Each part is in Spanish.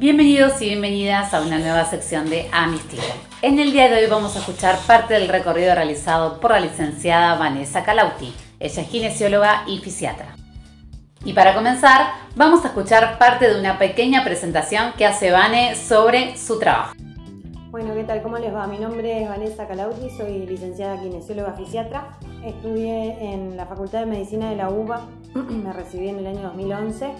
Bienvenidos y bienvenidas a una nueva sección de A En el día de hoy vamos a escuchar parte del recorrido realizado por la licenciada Vanessa Calauti. Ella es kinesióloga y fisiatra. Y para comenzar, vamos a escuchar parte de una pequeña presentación que hace Vane sobre su trabajo. Bueno, ¿qué tal? ¿Cómo les va? Mi nombre es Vanessa Calauti, soy licenciada kinesióloga fisiatra. Estudié en la Facultad de Medicina de la UBA, me recibí en el año 2011.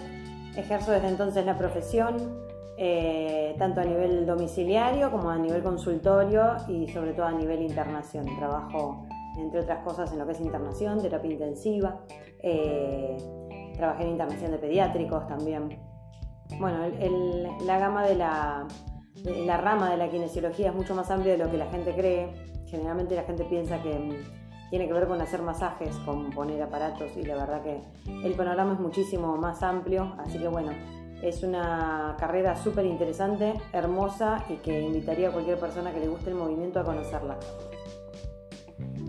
Ejerzo desde entonces la profesión, eh, tanto a nivel domiciliario como a nivel consultorio y sobre todo a nivel internación. Trabajo, entre otras cosas, en lo que es internación, terapia intensiva. Eh, trabajé en internación de pediátricos también. Bueno, la gama de la, la rama de la kinesiología es mucho más amplia de lo que la gente cree. Generalmente la gente piensa que tiene que ver con hacer masajes, con poner aparatos y la verdad que el panorama es muchísimo más amplio, así que bueno, es una carrera súper interesante, hermosa y que invitaría a cualquier persona que le guste el movimiento a conocerla.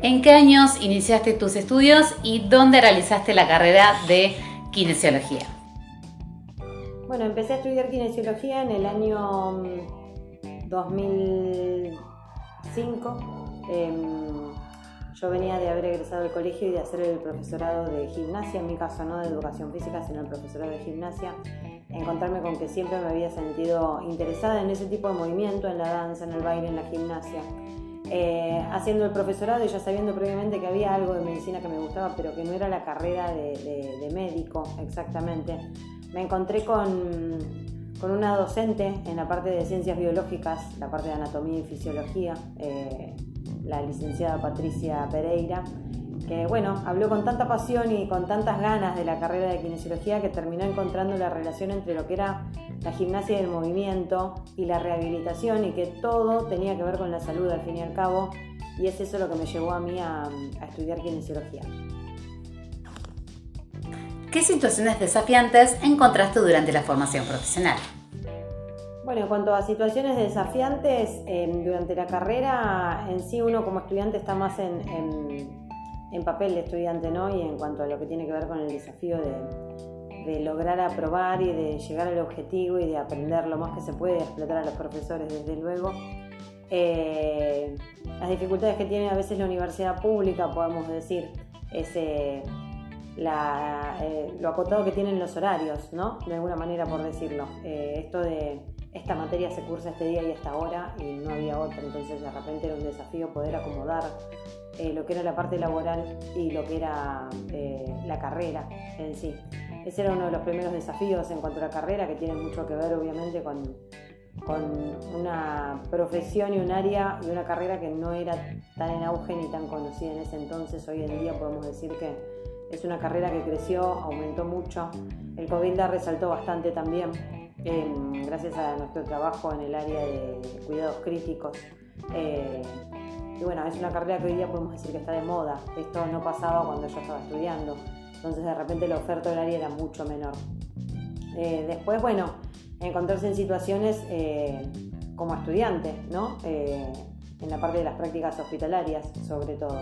¿En qué años iniciaste tus estudios y dónde realizaste la carrera de kinesiología? Bueno, empecé a estudiar kinesiología en el año 2005. Mm, em, yo venía de haber egresado del colegio y de hacer el profesorado de gimnasia, en mi caso no de educación física, sino el profesorado de gimnasia encontrarme con que siempre me había sentido interesada en ese tipo de movimiento, en la danza, en el baile, en la gimnasia. Eh, haciendo el profesorado y ya sabiendo previamente que había algo de medicina que me gustaba, pero que no era la carrera de, médico exactamente, me encontré con, con, una docente en la parte de ciencias biológicas, la parte de anatomía y fisiología, eh, la licenciada Patricia Pereira, que bueno, habló con tanta pasión y con tantas ganas de la carrera de kinesiología que terminó encontrando la relación entre lo que era la gimnasia del movimiento y la rehabilitación y que todo tenía que ver con la salud al fin y al cabo y es eso lo que me llevó a mí a, a estudiar kinesiología. ¿Qué situaciones desafiantes encontraste durante la formación profesional? Bueno, en cuanto a situaciones desafiantes, em, durante la carrera en sí uno como estudiante está más en en papel de estudiante, ¿no? Y en cuanto a lo que tiene que ver con el desafío de, lograr aprobar y de llegar al objetivo y de aprender lo más que se puede, explotar a los profesores, desde luego. Eh, las dificultades que tiene a veces la universidad pública, podemos decir, es eh, eh, lo acotado que tienen los horarios, ¿no? De alguna manera, por decirlo. esto de esta materia se cursa este día y esta hora y no había otra, entonces de repente era un desafío poder acomodar eh, lo que era la parte laboral y lo que era eh, la carrera en sí. Ese era uno de los primeros desafíos en cuanto a la carrera, que tiene mucho que ver obviamente con, una profesión y un área y una carrera que no era tan en auge ni tan conocida en ese entonces. Hoy en día podemos decir que es una carrera que creció, aumentó mucho. El COVID la resaltó bastante también, gracias a nuestro trabajo en el área de cuidados críticos. Eh, y bueno, es una carrera que hoy día podemos decir que está de moda. Esto no pasaba cuando yo estaba estudiando. Entonces de repente la oferta horaria era mucho menor. Eh, después, bueno, encontrarse en situaciones eh, como estudiante, ¿no? Eh, en la parte de las prácticas hospitalarias, sobre todo.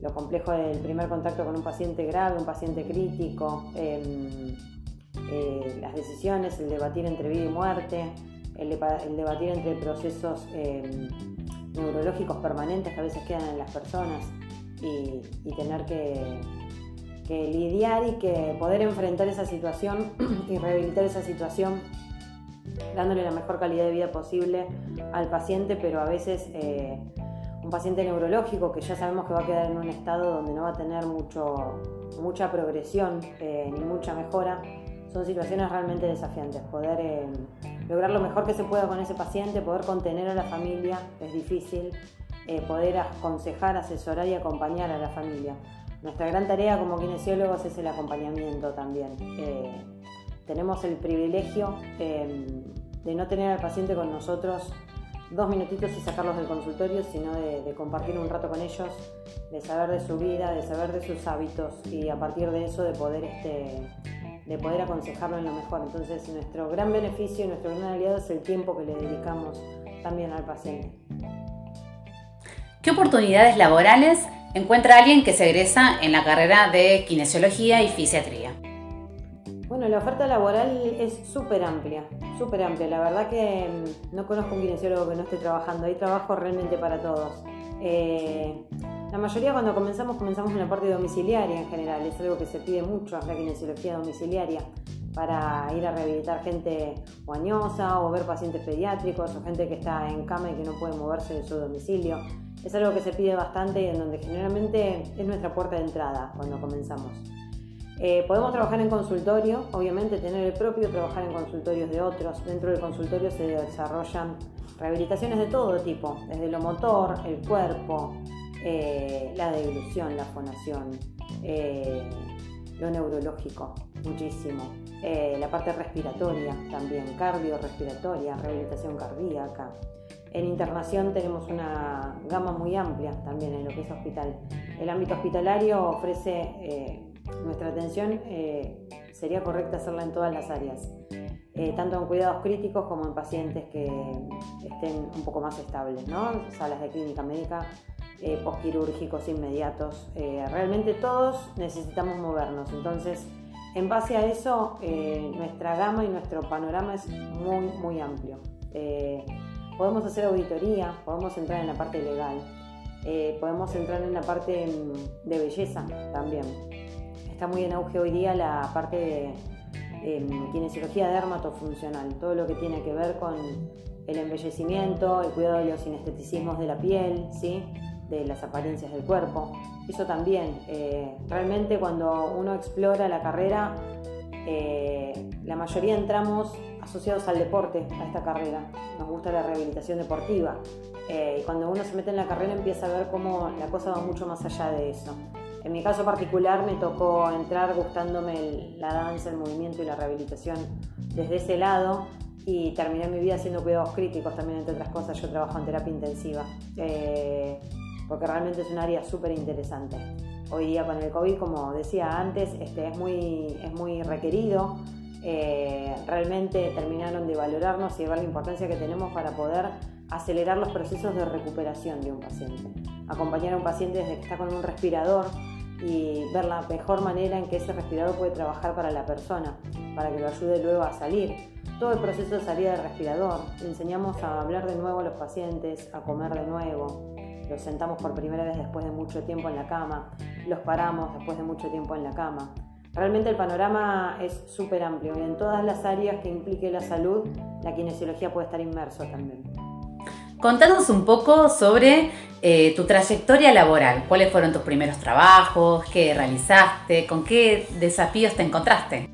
lo complejo del primer contacto con un paciente grave, un paciente crítico, em, las decisiones, el debatir entre vida y muerte, el, debatir entre procesos em, neurológicos permanentes que a veces quedan en las personas y, tener que, lidiar y que poder enfrentar esa situación y rehabilitar esa situación dándole la mejor calidad de vida posible al paciente, pero a veces eh, un paciente neurológico que ya sabemos que va a quedar en un estado donde no va a tener mucho, mucha progresión eh, ni mucha mejora, son situaciones realmente desafiantes. Poder eh, lograr lo mejor que se pueda con ese paciente, poder contener a la familia es difícil, eh, poder aconsejar, asesorar y acompañar a la familia. Nuestra gran tarea como kinesiólogos es el acompañamiento también. Eh, tenemos el privilegio de no tener al paciente con nosotros dos minutitos y sacarlos del consultorio, sino de, de, compartir un rato con ellos, de saber de su vida, de saber de sus hábitos y a partir de eso de poder este, de poder aconsejarlo en lo mejor. Entonces, nuestro gran beneficio y nuestro gran aliado es el tiempo que le dedicamos también al paciente. ¿Qué oportunidades laborales encuentra alguien que se egresa en la carrera de kinesiología y fisiatría? Bueno, la oferta laboral es súper amplia, súper amplia. La verdad que mm, no conozco un kinesiólogo que no esté trabajando, ahí trabajo realmente para todos. Eh, la mayoría cuando comenzamos, comenzamos en la parte domiciliaria en general, es algo que se pide mucho, la kinesiología domiciliaria, para ir a rehabilitar gente guañosa o ver pacientes pediátricos o gente que está en cama y que no puede moverse de su domicilio. Es algo que se pide bastante y en donde generalmente es nuestra puerta de entrada cuando comenzamos. Eh, podemos trabajar en consultorio, obviamente tener el propio, trabajar en consultorios de otros. Dentro del consultorio se desarrollan rehabilitaciones de todo tipo, desde lo motor, el cuerpo, eh, la deglución, la fonación, eh, lo neurológico, muchísimo. la parte respiratoria también, cardiorrespiratoria, rehabilitación cardíaca. En internación tenemos una gama muy amplia también en lo que es hospital. El ámbito hospitalario ofrece nuestra atención eh, sería correcta hacerla en todas las áreas, eh, tanto en cuidados críticos como en pacientes que estén un poco más estables, ¿no? salas de clínica médica, eh, postquirúrgicos inmediatos. realmente todos necesitamos movernos, entonces en base a eso nuestra gama y nuestro panorama es muy, muy amplio. podemos hacer auditoría, podemos entrar en la parte legal, podemos entrar en la parte mm, de belleza también está muy en auge hoy día la parte de em, kinesiología dermatofuncional, todo lo que tiene que ver con el embellecimiento, el cuidado de los sinesteticismos de la piel, ¿sí? De las apariencias del cuerpo. Eso también, eh, realmente cuando uno explora la carrera, eh, la mayoría entramos asociados al deporte, a esta carrera. Nos gusta la rehabilitación deportiva. Eh, y cuando uno se mete en la carrera empieza a ver cómo la cosa va mucho más allá de eso. En mi caso particular me tocó entrar gustándome la danza, el movimiento y la rehabilitación desde ese lado y terminé mi vida haciendo cuidados críticos también, entre otras cosas. Yo trabajo en terapia intensiva eh, porque realmente es un área súper interesante. Hoy día con el COVID, como decía antes, este, es, muy, es muy requerido. Eh, realmente terminaron de valorarnos y de ver la importancia que tenemos para poder acelerar los procesos de recuperación de un paciente. Acompañar a un paciente desde que está con un respirador y ver la mejor manera en que ese respirador puede trabajar para la persona, para que lo ayude luego a salir. Todo el proceso de salida del respirador. Le enseñamos a hablar de nuevo a los pacientes, a comer de nuevo. Los sentamos por primera vez después de mucho tiempo en la cama. Los paramos después de mucho tiempo en la cama. Realmente el panorama es súper amplio y en todas las áreas que implique la salud, la kinesiología puede estar inmerso también. Contanos un poco sobre eh, tu trayectoria laboral. ¿Cuáles fueron tus primeros trabajos? ¿Qué realizaste? ¿Con qué desafíos te encontraste?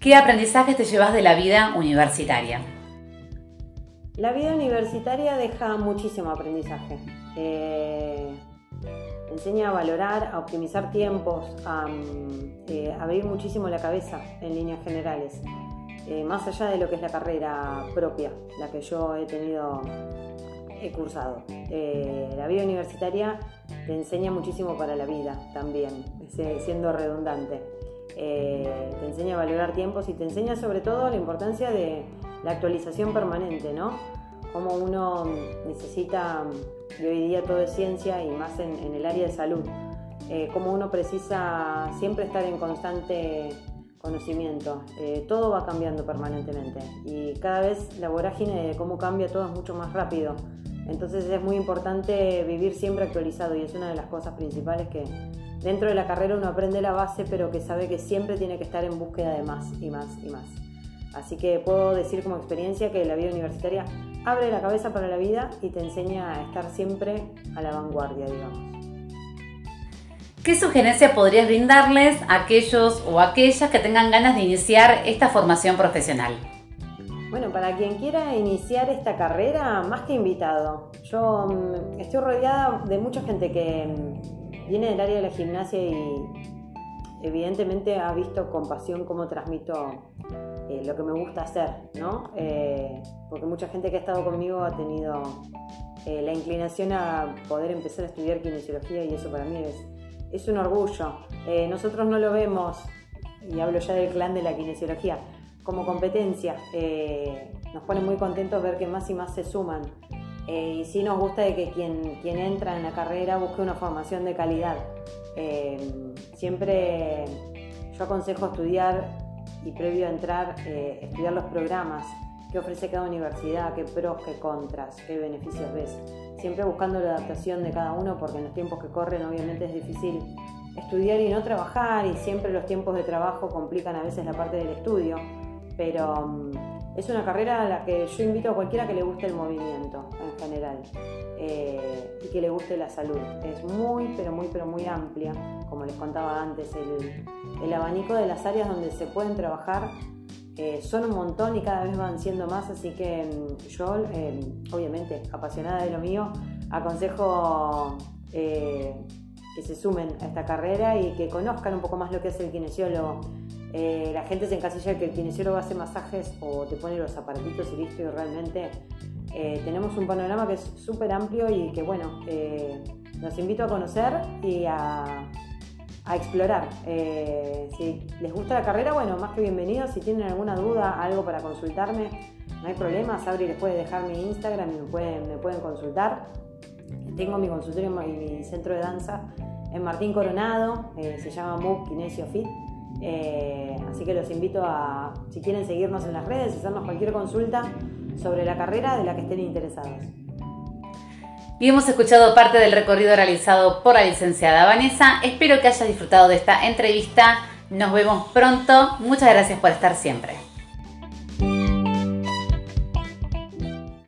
¿Qué aprendizajes te llevas de la vida universitaria? La vida universitaria deja muchísimo aprendizaje. Eh, enseña a valorar, a optimizar tiempos, a eh, abrir muchísimo la cabeza en líneas generales. Eh, más allá de lo que es la carrera propia, la que yo he tenido, he cursado. Eh, la vida universitaria te enseña muchísimo para la vida también, siendo redundante. Te enseña a valorar tiempos y te enseña sobre todo la importancia de la actualización permanente, ¿no? Cómo uno necesita, y hoy día todo es ciencia y más en, el área de salud, cómo uno precisa siempre estar en constante conocimiento. Eh, todo va cambiando permanentemente y cada vez la vorágine de cómo cambia todo es mucho más rápido. Entonces es muy importante vivir siempre actualizado y es una de las cosas principales que dentro de la carrera uno aprende la base pero que sabe que siempre tiene que estar en búsqueda de más y más y más. Así que puedo decir como experiencia que la vida universitaria abre la cabeza para la vida y te enseña a estar siempre a la vanguardia, digamos. ¿Qué sugerencia podrías brindarles a aquellos o aquellas que tengan ganas de iniciar esta formación profesional? Bueno, para quien quiera iniciar esta carrera, más que invitado. Yo mm, estoy rodeada de mucha gente que mm, viene del área de la gimnasia y evidentemente ha visto con pasión cómo transmito eh, lo que me gusta hacer, ¿no? Eh, porque mucha gente que ha estado conmigo ha tenido eh, la inclinación a poder empezar a estudiar kinesiología y eso para mí es es un orgullo. Nosotros no lo vemos, y hablo ya del clan de la kinesiología, como competencia. Nos pone muy contentos ver que más y más se suman. Y sí nos gusta de que quien, quien entra en la carrera busque una formación de calidad. siempre yo aconsejo estudiar y previo a entrar, eh, estudiar los programas que ofrece cada universidad, qué pros, qué contras, qué beneficios ves. Siempre buscando la adaptación de cada uno porque en los tiempos que corren obviamente es difícil estudiar y no trabajar y siempre los tiempos de trabajo complican a veces la parte del estudio, pero mm, es una carrera a la que yo invito a cualquiera que le guste el movimiento en general eh, y que le guste la salud. Es muy, pero muy, pero muy amplia, como les contaba antes, el, abanico de las áreas donde se pueden trabajar eh, son un montón y cada vez van siendo más, así que mm, yo, eh, obviamente, apasionada de lo mío, aconsejo que se sumen a esta carrera y que conozcan un poco más lo que es el kinesiólogo eh, la gente se encasilla que el kinesiólogo hace masajes o te pone los aparatitos y listo y realmente eh, tenemos un panorama que es súper amplio y que bueno, eh, los invito a conocer y a, explorar. si les gusta la carrera, bueno, más que bienvenidos. Si tienen alguna duda, algo para consultarme, no hay problema. Sabri les puede dejar mi Instagram y me pueden, me pueden consultar. Tengo mi consultorio y mi centro de danza en Martín Coronado, se llama MOOC Kinesio Fit. Eh, así que los invito a, si quieren seguirnos en las redes, hacernos cualquier consulta sobre la carrera de la que estén interesados. Y hemos escuchado parte del recorrido realizado por la licenciada Vanessa. Espero que hayas disfrutado de esta entrevista. Nos vemos pronto. Muchas gracias por estar siempre.